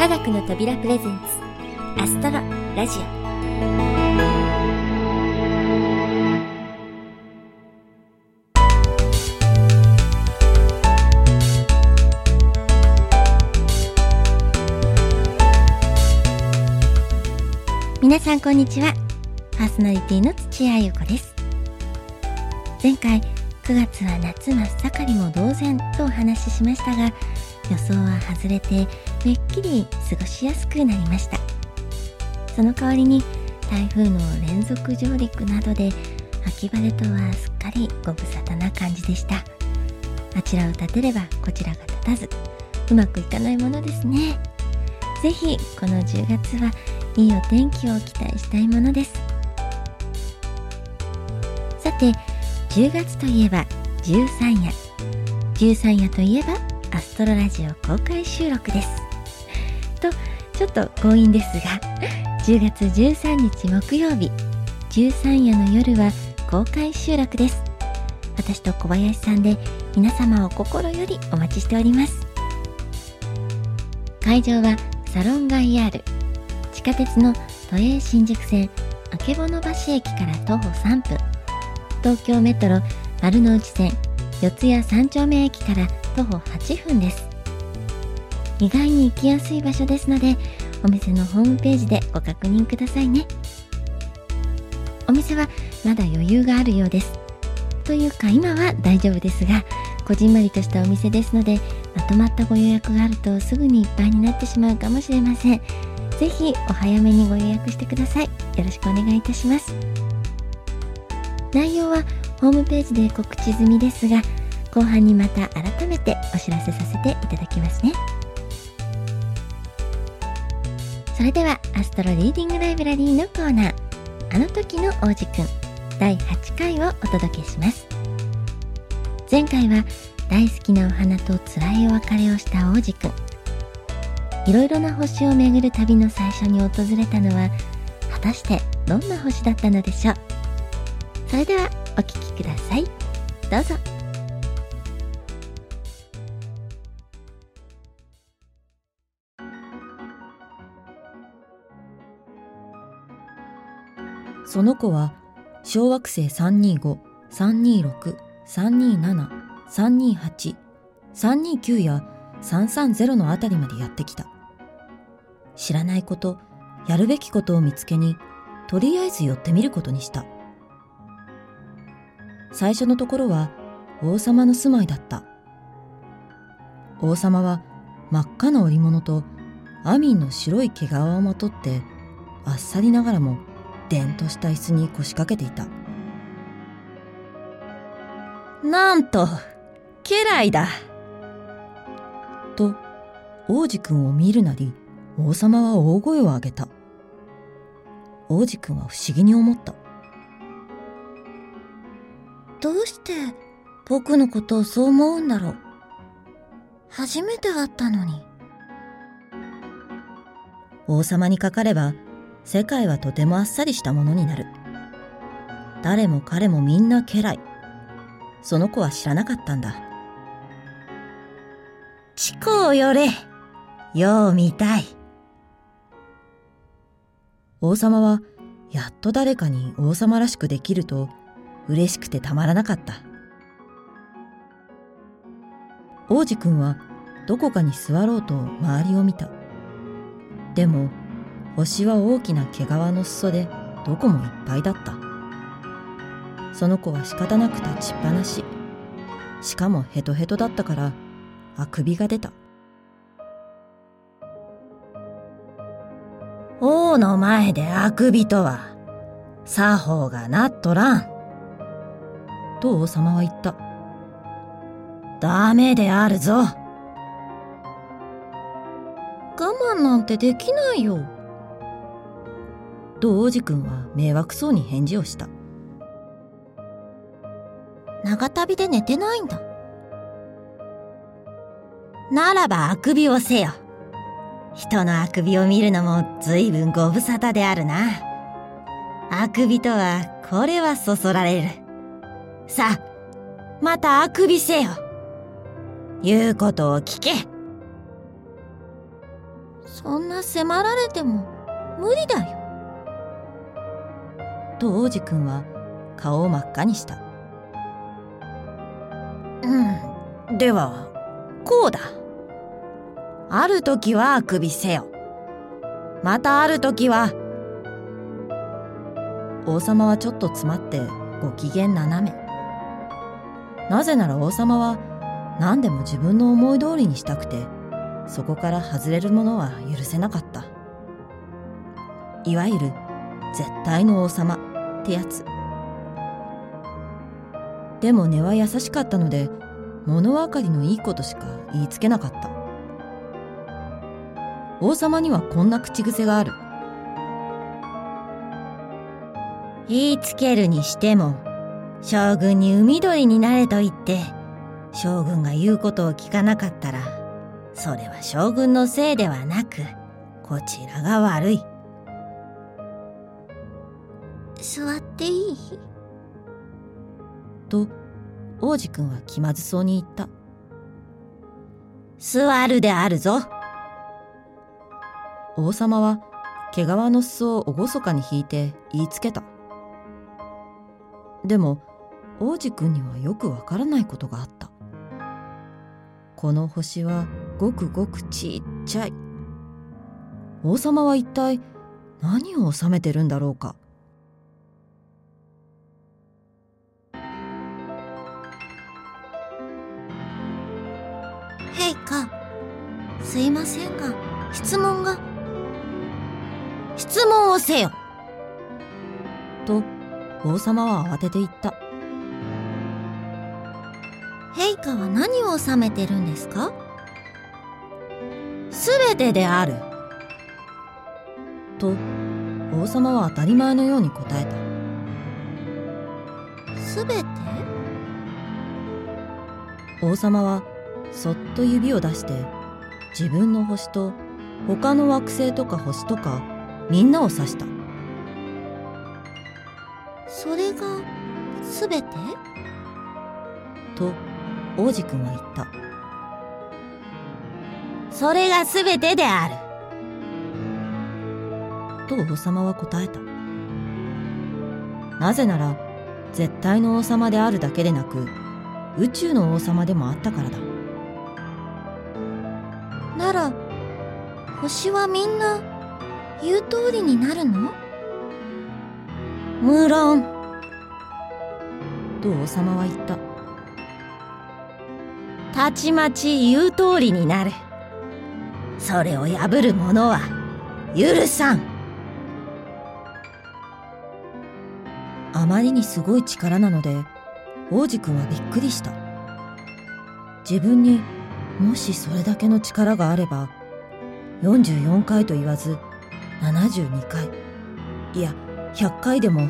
科学の扉プレゼンツアストロラジオ。皆さんこんにちは。パーソナリティの土屋ゆ子です。前回9月は夏真っ盛りも同然とお話ししましたが予想は外れてめっきり過ごしやすくなりました。その代わりに台風の連続上陸などで秋晴れとはすっかりご無沙汰な感じでした。あちらを立てればこちらが立たずうまくいかないものですね。ぜひこの10月はいいお天気を期待したいものです。さて10月といえば十三夜。十三夜といえばアストロラジオ公開収録です。とちょっと強引ですが10月13日木曜日十三夜の夜は公開収録です。私と小林さんで皆様を心よりお待ちしております。会場はサロンガイヤール地下鉄の都営新宿線曙橋駅から徒歩3分。東京メトロ丸の内線四谷三丁目駅から徒歩8分です。意外に行きやすい場所ですのでお店のホームページでご確認くださいね。お店はまだ余裕があるようです。というか今は大丈夫ですがこじんまりとしたお店ですのでまとまったご予約があるとすぐにいっぱいになってしまうかもしれません。ぜひお早めにご予約してください。よろしくお願いいたします。内容はホームページで告知済みですが後半にまた改めてお知らせさせていただきますね。それではアストロリーディングライブラリーのコーナー。あの時の王子くん第8回をお届けします。前回は大好きなお花と辛いお別れをした王子くん。いろいろな星を巡る旅の最初に訪れたのは果たしてどんな星だったのでしょう。それではお聴きください。どうぞ。その子は小惑星325、326、327、328、329や330のあたりまでやってきた。知らないこと、やるべきことを見つけに、とりあえず寄ってみることにした。最初のところは王様の住まいだった。王様は真っ赤な織物とアミンの白い毛皮をまとってあっさりながらもでんとした椅子に腰掛けていた。なんと、家来だ。と、王子くんを見るなり、王様は大声を上げた。王子くんは不思議に思った。どうして僕のことをそう思うんだろう。初めて会ったのに。王様にかかれば、世界はとてもあっさりしたものになる。誰も彼もみんな家来。その子は知らなかったんだ。チコをよれ。よう見たい。王様は、やっと誰かに王様らしくできると、嬉しくてたまらなかった。王子くんは、どこかに座ろうと周りを見た。でも、星は大きな毛皮の裾でどこもいっぱいだった。その子は仕方なく立ちっぱなし。しかもヘトヘトだったから、あくびが出た。王の前であくびとは、作法がなっとらん。と王様は言った。ダメであるぞ。我慢なんてできないよ。と王子くんは迷惑そうに返事をした。長旅で寝てないんだ。ならばあくびをせよ。人のあくびを見るのも随分ご無沙汰であるな。あくびとは、これはそそられる。さあ、またあくびせよ。言うことを聞け。そんな迫られても無理だよ。と王子くんは顔を真っ赤にした。うん、では、こうだ。ある時はあくびせよ。またある時は、王様はちょっと詰まってご機嫌斜め。なぜなら王様は何でも自分の思い通りにしたくてそこから外れるものは許せなかった。いわゆる絶対の王様。ってやつ。でも根は優しかったので物分かりのいいことしか言いつけなかった。王様にはこんな口癖がある。言いつけるにしても、将軍に海鳥になれと言って、将軍が言うことを聞かなかったら、それは将軍のせいではなく、こちらが悪い。と王子くんは気まずそうに言った。座るであるぞ。王様は毛皮の裾を厳かに引いて言いつけた。でも王子くんにはよくわからないことがあった。この星はごくごくちっちゃい。王様は一体何を収めてるんだろうか。すいませんが、質問が。質問をせよ。と王様は慌てて言った陛下は何を収めてるんですか？すべてである。と王様は当たり前のように答えたすべて？王様はそっと指を出して自分の星と他の惑星とか星とかみんなを指した。それがすべて？と王子くんは言った。それがすべてである。と王様は答えた。なぜなら絶対の王様であるだけでなく宇宙の王様でもあったからだなら、星はみんな言う通りになるの？無論。と王様は言った？たちまち言う通りになる。それを破る者は許さん。あまりにすごい力なので王子くんはびっくりした自分にもしそれだけの力があれば44回と言わず72回。いや100回でも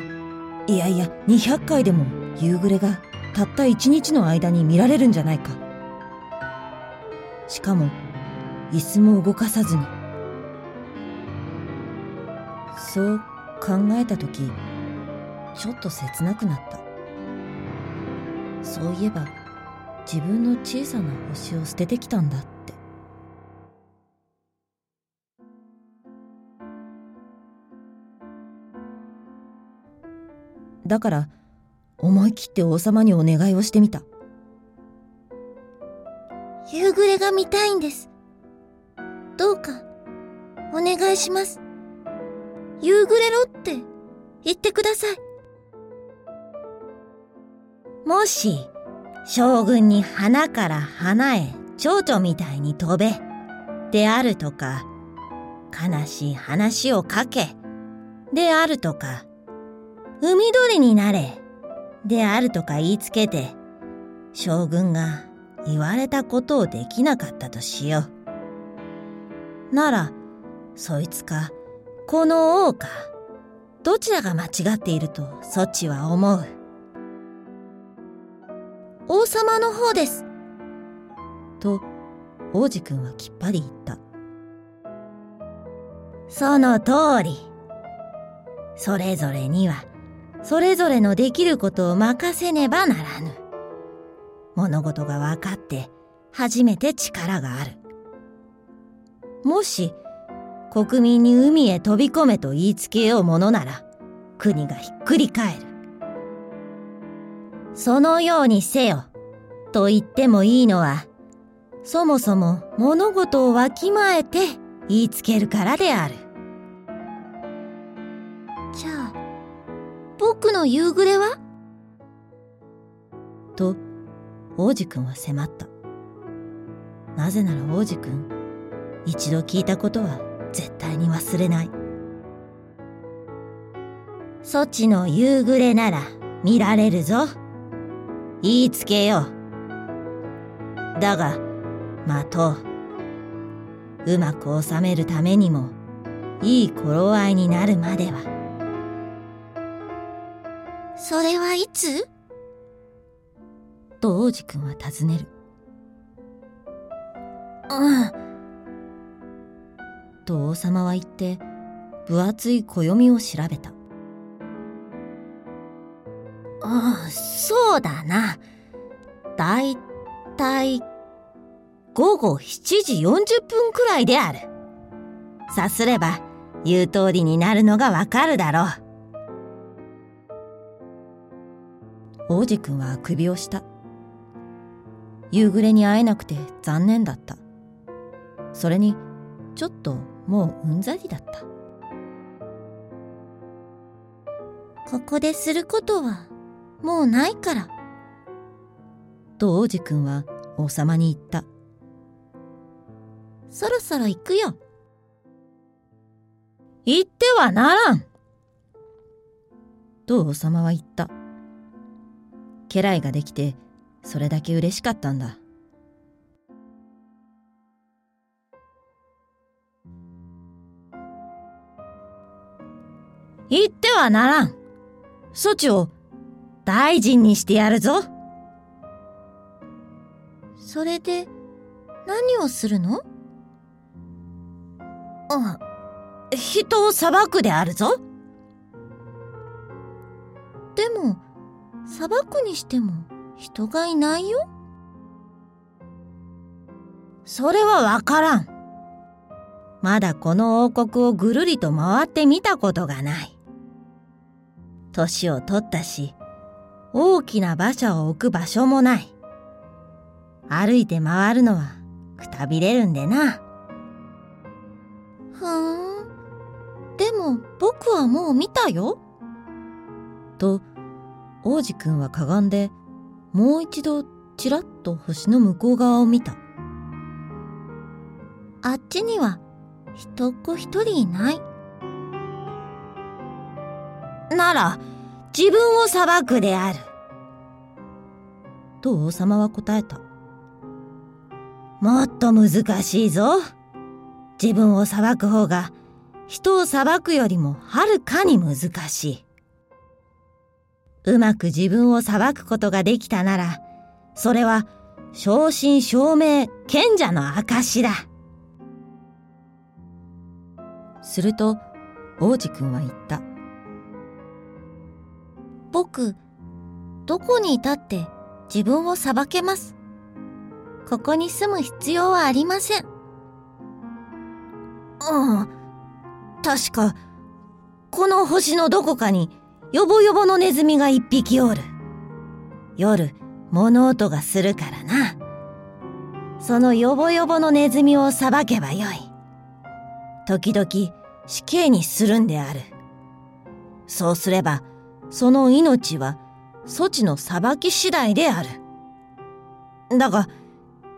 いやいや200回でも夕暮れがたった1日の間に見られるんじゃないか。しかも椅子も動かさずに。そう考えた時ちょっと切なくなった。そういえば自分の小さな星を捨ててきたんだってだから思い切って王様にお願いをしてみた夕暮れが見たいんです。どうか、お願いします。夕暮れろって言ってください。もし、将軍に花から花へ蝶々みたいに飛べ、であるとか、悲しい話をかけ、であるとか、海鳥になれ、であるとか言いつけて、将軍が言われたことをできなかったとしよう。なら、そいつか、この王か、どちらが間違っているとそっちは思う。王様の方です。と王子くんはきっぱり言ったその通り。それぞれには、それぞれのできることを任せねばならぬ。物事が分かって、初めて力がある。もし、国民に海へ飛び込めと言いつけようものなら国がひっくり返る。そのようにせよと言ってもいいのはそもそも物事をわきまえて言いつけるからである。じゃあ、僕の夕暮れは？と王子くんは迫った。なぜなら王子くん、一度聞いたことは絶対に忘れない。そちの夕暮れなら見られるぞ。言いつけよう。だが、待とう。うまく収めるためにも、いい頃合いになるまでは。それはいつ？と王子くんは尋ねる。うん。と王様は言って、分厚い暦を調べた。ああ、そうだな。だいたい、午後7時40分くらいである。さすれば、言う通りになるのがわかるだろう。王子くんはあくびをした。夕暮れに会えなくて残念だった。それに、ちょっともううんざりだった。ここですることはもうないから。と王子くんは王様に言った。そろそろ行くよ。行ってはならん。と王様は言った。家来ができてそれだけ嬉しかったんだ。言ってはならん。措置を大臣にしてやるぞ。それで何をするの？あ、人を裁くであるぞ。でも、裁くにしても人がいないよ。それはわからん。まだこの王国をぐるりと回ってみたことがない。年を取ったし、大きな馬車を置く場所もない。歩いて回るのはくたびれるんでな。ふーん。でも僕はもう見たよ。と、王子くんはかがんで、もう一度ちらっと星の向こう側を見た。あっちには人っ子一人いない。なら、自分を裁くである。と王様は答えた。もっと難しいぞ。自分を裁く方が、人を裁くよりもはるかに難しい。うまく自分を裁くことができたなら、それは正真正銘賢者の証だ。すると、王子くんは言った。僕、どこにいたって自分を裁けます。ここに住む必要はありません。うん。確か、この星のどこかに、よぼよぼのネズミが一匹おる。夜、物音がするからな。そのよぼよぼのネズミを裁けばよい。時々死刑にするんである。そうすれば、その命は措置の裁き次第である。だが、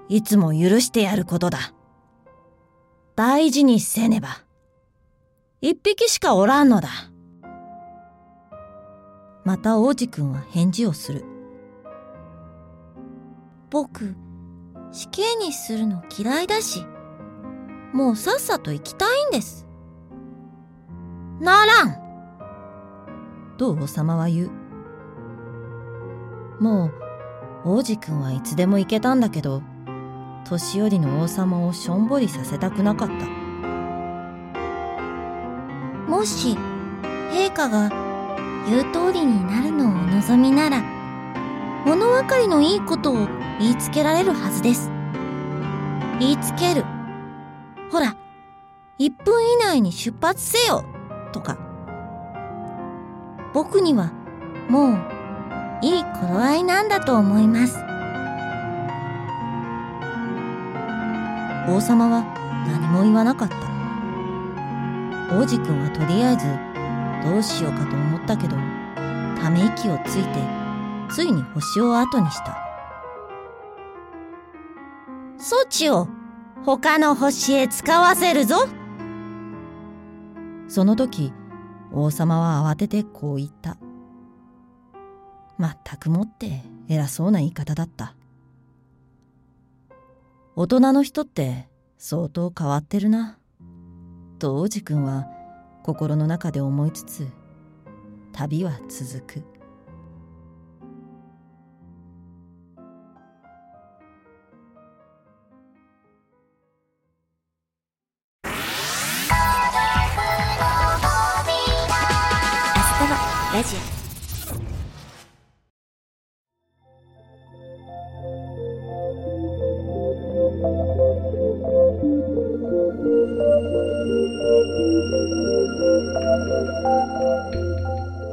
いつも許してやることだ。大事にせねば。一匹しかおらんのだ。また王子くんは返事をする。僕、死刑にするの嫌いだし、もうさっさと行きたいんです。ならんと王様は言う。もう、王子くんはいつでも行けたんだけど、年寄りの王様をしょんぼりさせたくなかった。もし、陛下が言う通りになるのをお望みなら、物分かりのいいことを言いつけられるはずです。言いつける。ほら、1分以内に出発せよとか僕にはもういい頃合いなんだと思います。王様は何も言わなかった。王子くんはとりあえずどうしようかと思ったけどため息をついてついに星を後にした。措置を他の星へ使わせるぞ。その時王様は慌ててこう言った。まったくもって偉そうな言い方だった。大人の人って相当変わってるな。と王子くんは心の中で思いつつ旅は続く。ラジ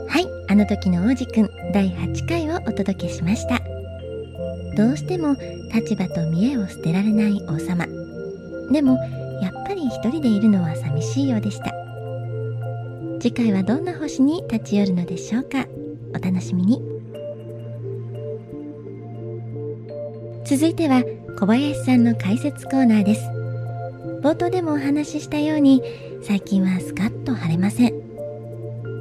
はいあの時の王子くん第8回をお届けしました。どうしても立場と見栄を捨てられない王様。でもやっぱり一人でいるのは寂しいようでした。次回はどんな星に立ち寄るのでしょうか？お楽しみに。続いては小林さんの解説コーナーです。冒頭でもお話ししたように最近はスカッと晴れません。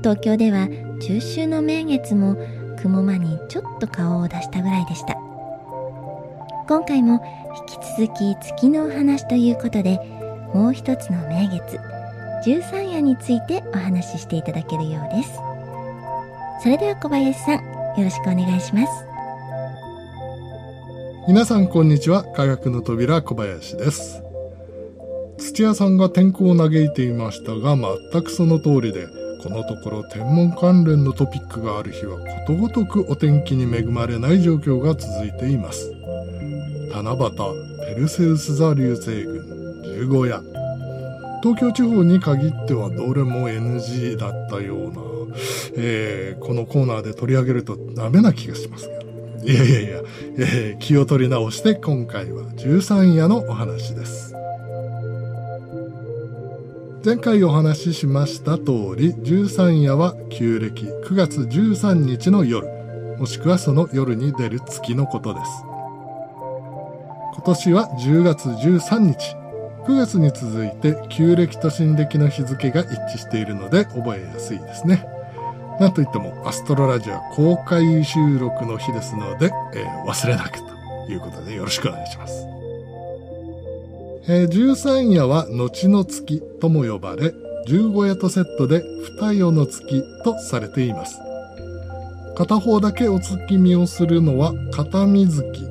東京では中秋の名月も雲間にちょっと顔を出したぐらいでした。今回も引き続き月のお話ということでもう一つの名月十三夜についてお話ししていただけるようです。それでは小林さんよろしくお願いします。皆さんこんにちは。科学の扉小林です。土屋さんが天候を嘆いていましたが全くその通りでこのところ天文関連のトピックがある日はことごとくお天気に恵まれない状況が続いています。七夕ペルセウス座流星群十五夜。東京地方に限ってはどれも NG だったような、えー、このコーナーで取り上げるとダメな気がしますけど。いやいやいや、えー、気を取り直して今回は13夜のお話です。前回お話ししました通り、13夜は旧暦9月13日の夜、もしくはその夜に出る月のことです。今年は10月13日、9月に続いて旧暦と新暦の日付が一致しているので覚えやすいですね。なんといってもアストロラジオ公開収録の日ですので、えー、忘れなくということでよろしくお願いします。えー、13夜は後の月とも呼ばれ、15夜とセットで二夜の月とされています。片方だけお月見をするのは片水月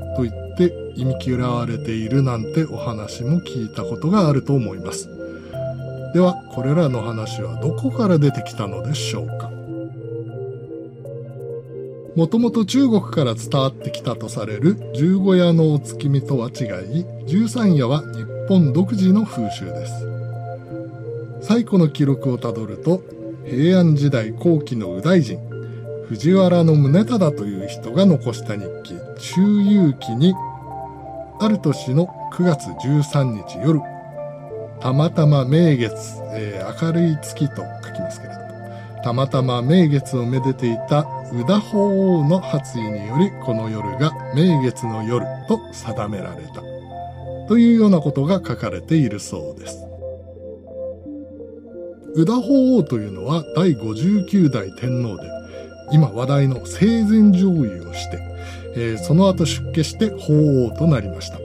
といって忌み嫌われているなんてお話も聞いたことがあると思います。では、これらの話はどこから出てきたのでしょうか？もともと中国から伝わってきたとされる十五夜のお月見とは違い、十三夜は日本独自の風習です。最古の記録をたどると、平安時代後期の右大臣、藤原宗忠という人が残した日記、中遊記にある年の9月13日夜、たまたま名月、えー、明るい月と書きますけれども、たまたま名月をめでていた宇田法皇の発意により、この夜が名月の夜と定められた。というようなことが書かれているそうです。宇田法皇というのは第59代天皇で、今話題の生前上位をして、えー、その後出家して法王となりました。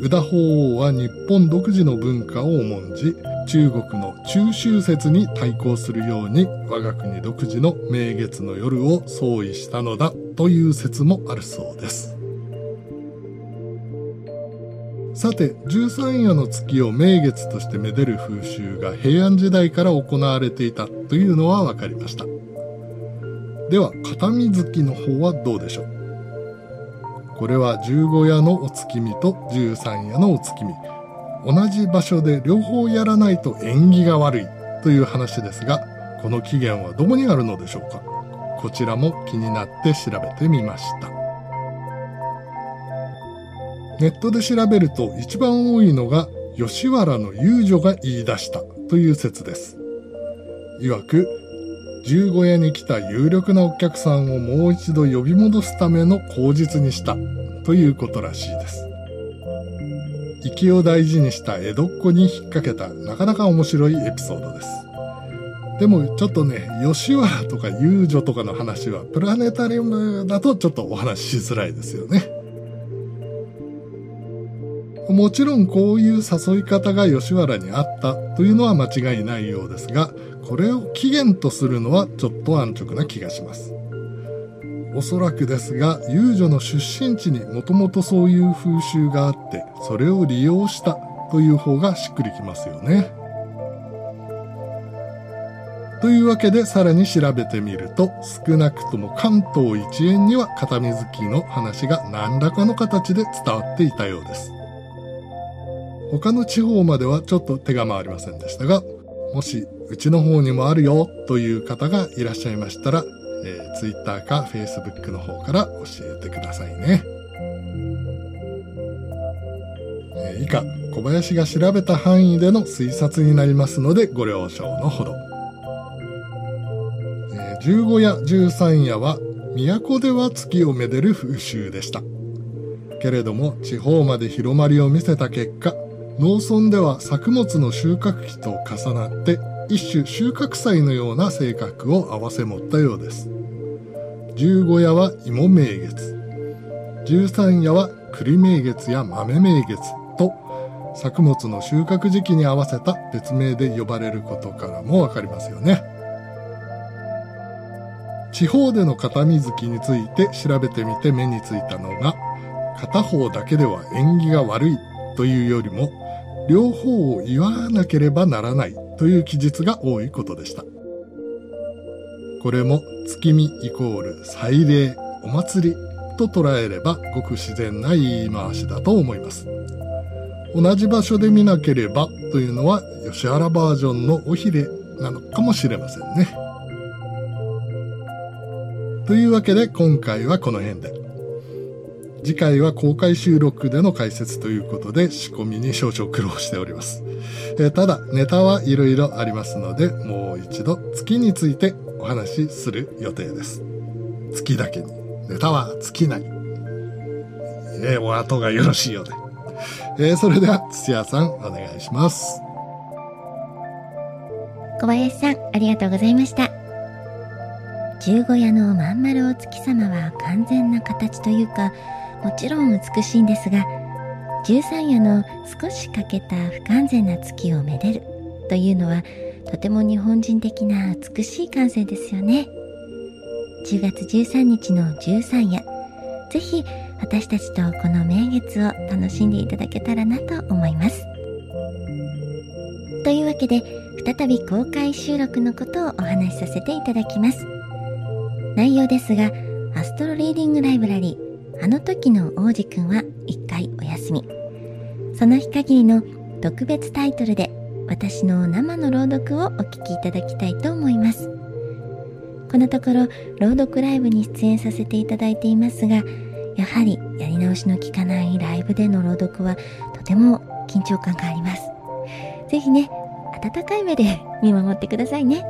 宇田法王は日本独自の文化を重んじ、中国の中秋節に対抗するように我が国独自の名月の夜を創意したのだという説もあるそうです。さて、十三夜の月を名月としてめでる風習が平安時代から行われていたというのは分かりました。では、片水月の方はどうでしょう？これは十五夜のお月見と十三夜のお月見。同じ場所で両方やらないと縁起が悪いという話ですが、この起源はどこにあるのでしょうか？こちらも気になって調べてみました。ネットで調べると一番多いのが吉原の遊女が言い出したという説です。曰く、十五夜に来た有力なお客さんをもう一度呼び戻すための口実にしたということらしいです。粋を大事にした江戸っ子に引っ掛けたなかなか面白いエピソードです。でもちょっとね、吉原とか遊女とかの話はプラネタリウムだとちょっとお話ししづらいですよね。もちろんこういう誘い方が吉原にあったというのは間違いないようですが、これを起源とするのはちょっと安直な気がします。おそらくですが、遊女の出身地にもともとそういう風習があって、それを利用したという方がしっくりきますよね。というわけでさらに調べてみると、少なくとも関東一円には片水木の話が何らかの形で伝わっていたようです。他の地方まではちょっと手が回りませんでしたが、もしうちの方にもあるよという方がいらっしゃいましたら、えー、Twitter か Facebook の方から教えてくださいね。えー、以下、小林が調べた範囲での推察になりますのでご了承のほど。えー、15夜13夜は都では月をめでる風習でした。けれども地方まで広まりを見せた結果、農村では作物の収穫期と重なって一種収穫祭のような性格を併せ持ったようです。十五夜は芋名月、十三夜は栗名月や豆名月と作物の収穫時期に合わせた別名で呼ばれることからもわかりますよね。地方での片水木について調べてみて目についたのが、片方だけでは縁起が悪いというよりも、両方を言わなければならないという記述が多いことでした。これも月見イコール祭礼、お祭りと捉えればごく自然な言い回しだと思います。同じ場所で見なければというのは吉原バージョンのおひれなのかもしれませんね。というわけで今回はこの辺で。次回は公開収録での解説ということで仕込みに少々苦労しております。えー、ただ、ネタはいろいろありますので、もう一度月についてお話しする予定です。月だけに。ネタは尽きない。えー、お後がよろしいようで。えー、それでは、土屋さん、お願いします。小林さん、ありがとうございました。十五夜のまん丸お月様は完全な形というか、もちろん美しいんですが十三夜の少し欠けた不完全な月をめでるというのはとても日本人的な美しい感性ですよね。10月13日の十三夜ぜひ私たちとこの名月を楽しんでいただけたらなと思います。というわけで再び公開収録のことをお話しさせていただきます。内容ですがアストロリーディングライブラリーあの時の王子くんは一回お休み。その日限りの特別タイトルで私の生の朗読をお聞きいただきたいと思います。このところ朗読ライブに出演させていただいていますが、やはりやり直しの効かないライブでの朗読はとても緊張感があります。ぜひね、温かい目で見守ってくださいね。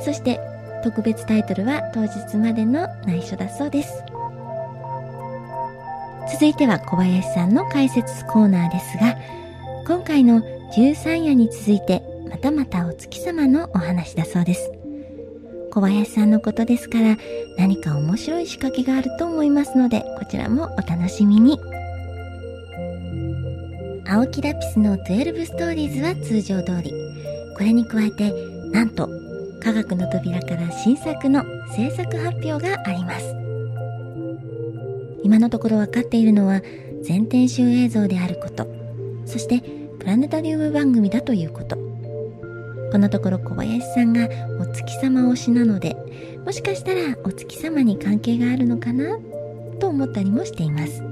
そして特別タイトルは当日までの内緒だそうです。続いては小林さんの解説コーナーですが、今回の13夜に続いて、またまたお月様のお話だそうです。小林さんのことですから、何か面白い仕掛けがあると思いますので、こちらもお楽しみに。青木ラピスの12ストーリーズは通常通り、これに加えて、なんと、科学の扉から新作の制作発表があります。今のところ分かっているのは全編集映像であること。そしてプラネタリウム番組だということ。このところ小林さんがお月様推しなのでもしかしたらお月様に関係があるのかな？と思ったりもしています。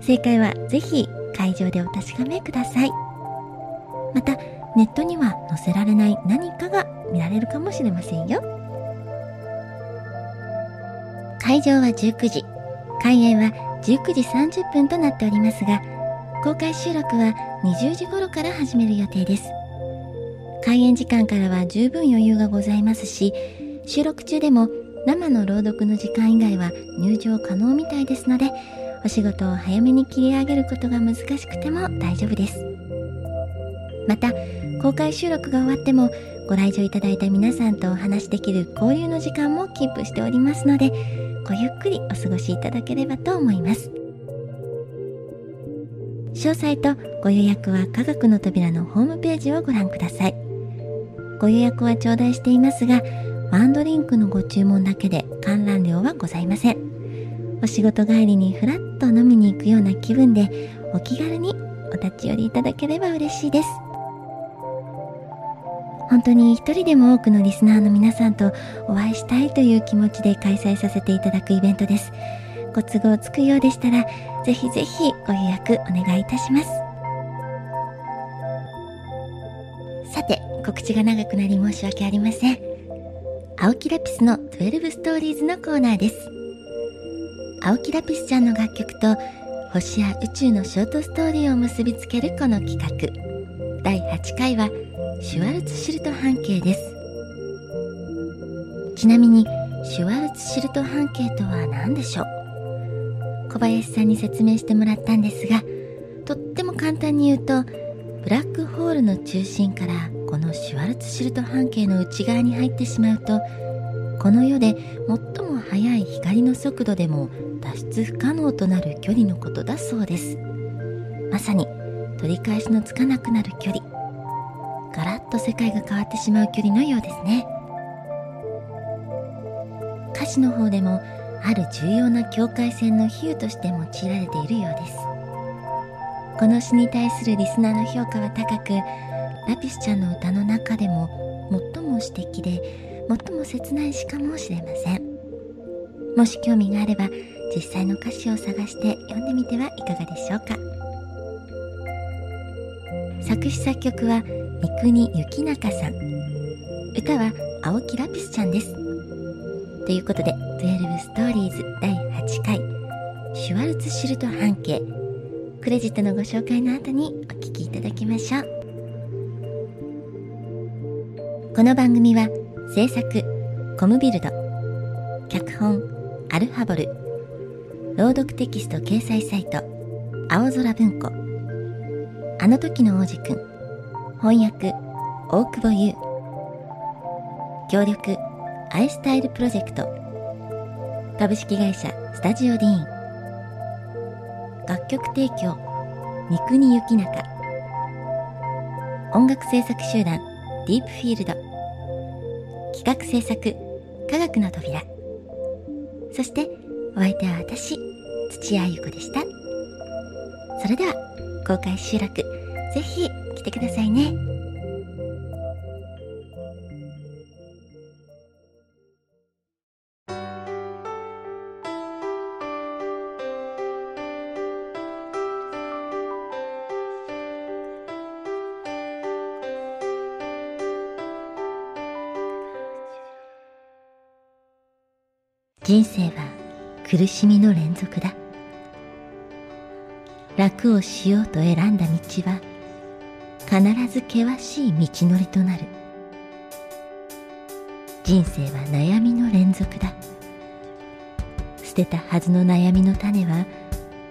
正解はぜひ会場でお確かめください。またネットには載せられない何かが見られるかもしれませんよ。会場は19時。開演は19時30分となっておりますが公開収録は20時頃から始める予定です。開演時間からは十分余裕がございますし収録中でも生の朗読の時間以外は入場可能みたいですのでお仕事を早めに切り上げることが難しくても大丈夫です。また公開収録が終わってもご来場いただいた皆さんとお話しできる交流の時間もキープしておりますのでごゆっくりお過ごしいただければと思います。詳細とご予約は科学の扉のホームページをご覧ください。ご予約は頂戴していますがワンドリンクのご注文だけで観覧料はございません。お仕事帰りにふらっと飲みに行くような気分でお気軽にお立ち寄りいただければ嬉しいです。本当に一人でも多くのリスナーの皆さんとお会いしたいという気持ちで開催させていただくイベントです。ご都合つくようでしたらぜひぜひご予約お願いいたします。さて告知が長くなり申し訳ありません。青木ラピスの12ストーリーズのコーナーです。青木ラピスちゃんの楽曲と星や宇宙のショートストーリーを結びつけるこの企画。第8回はシュワルツシルト半径です。ちなみにシュワルツシルト半径とは何でしょう？小林さんに説明してもらったんですがとっても簡単に言うとブラックホールの中心からこのシュワルツシルト半径の内側に入ってしまうとこの世で最も速い光の速度でも脱出不可能となる距離のことだそうです。まさに取り返しのつかなくなる距離。ガラッと世界が変わってしまう距離のようですね。歌詞の方でもある重要な境界線の比喩として用いられているようです。この詩に対するリスナーの評価は高くラピスちゃんの歌の中でも最も詩的で最も切ない詩かもしれません。もし興味があれば実際の歌詞を探して読んでみてはいかがでしょうか。作詞作曲は国幸中さん。歌は青木ラピスちゃんです。ということで12ストーリーズ第8回。シュワルツシルト半径。クレジットのご紹介の後にお聴きいただきましょう。この番組は制作コムビルド脚本アルファボル朗読テキスト掲載サイト青空文庫。あの時の王子くん翻訳大久保優。協力アイスタイルプロジェクト。株式会社スタジオディーン。楽曲提供三国幸中。音楽制作集団ディープフィールド。企画制作科学の扉。そしてお相手は私土屋ゆ子でした。それでは公開収録。ぜひ来てくださいね。人生は苦しみの連続だ。楽をしようと選んだ道は必ず険しい道のりとなる。人生は悩みの連続だ。捨てたはずの悩みの種は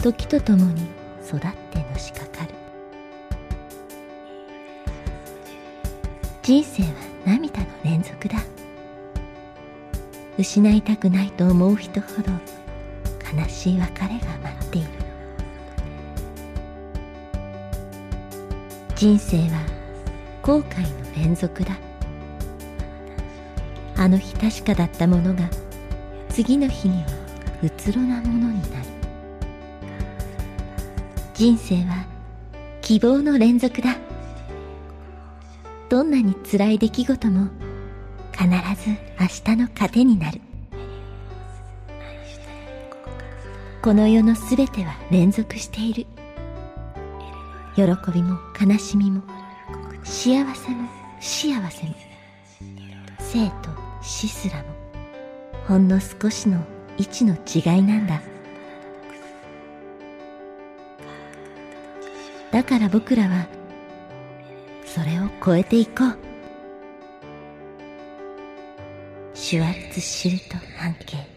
時とともに育ってのしかかる。人生は涙の連続だ。失いたくないと思う人ほど悲しい別れが待っている。人生は後悔の連続だ。あの日確かだったものが次の日にはうつろなものになる。人生は希望の連続だ。どんなに辛い出来事も必ず明日の糧になる。この世のすべては連続している。喜びも悲しみも幸せも幸せも生と死すらもほんの少しの位置の違いなんだ。だから僕らはそれを超えていこう。シュワルツシュルト半径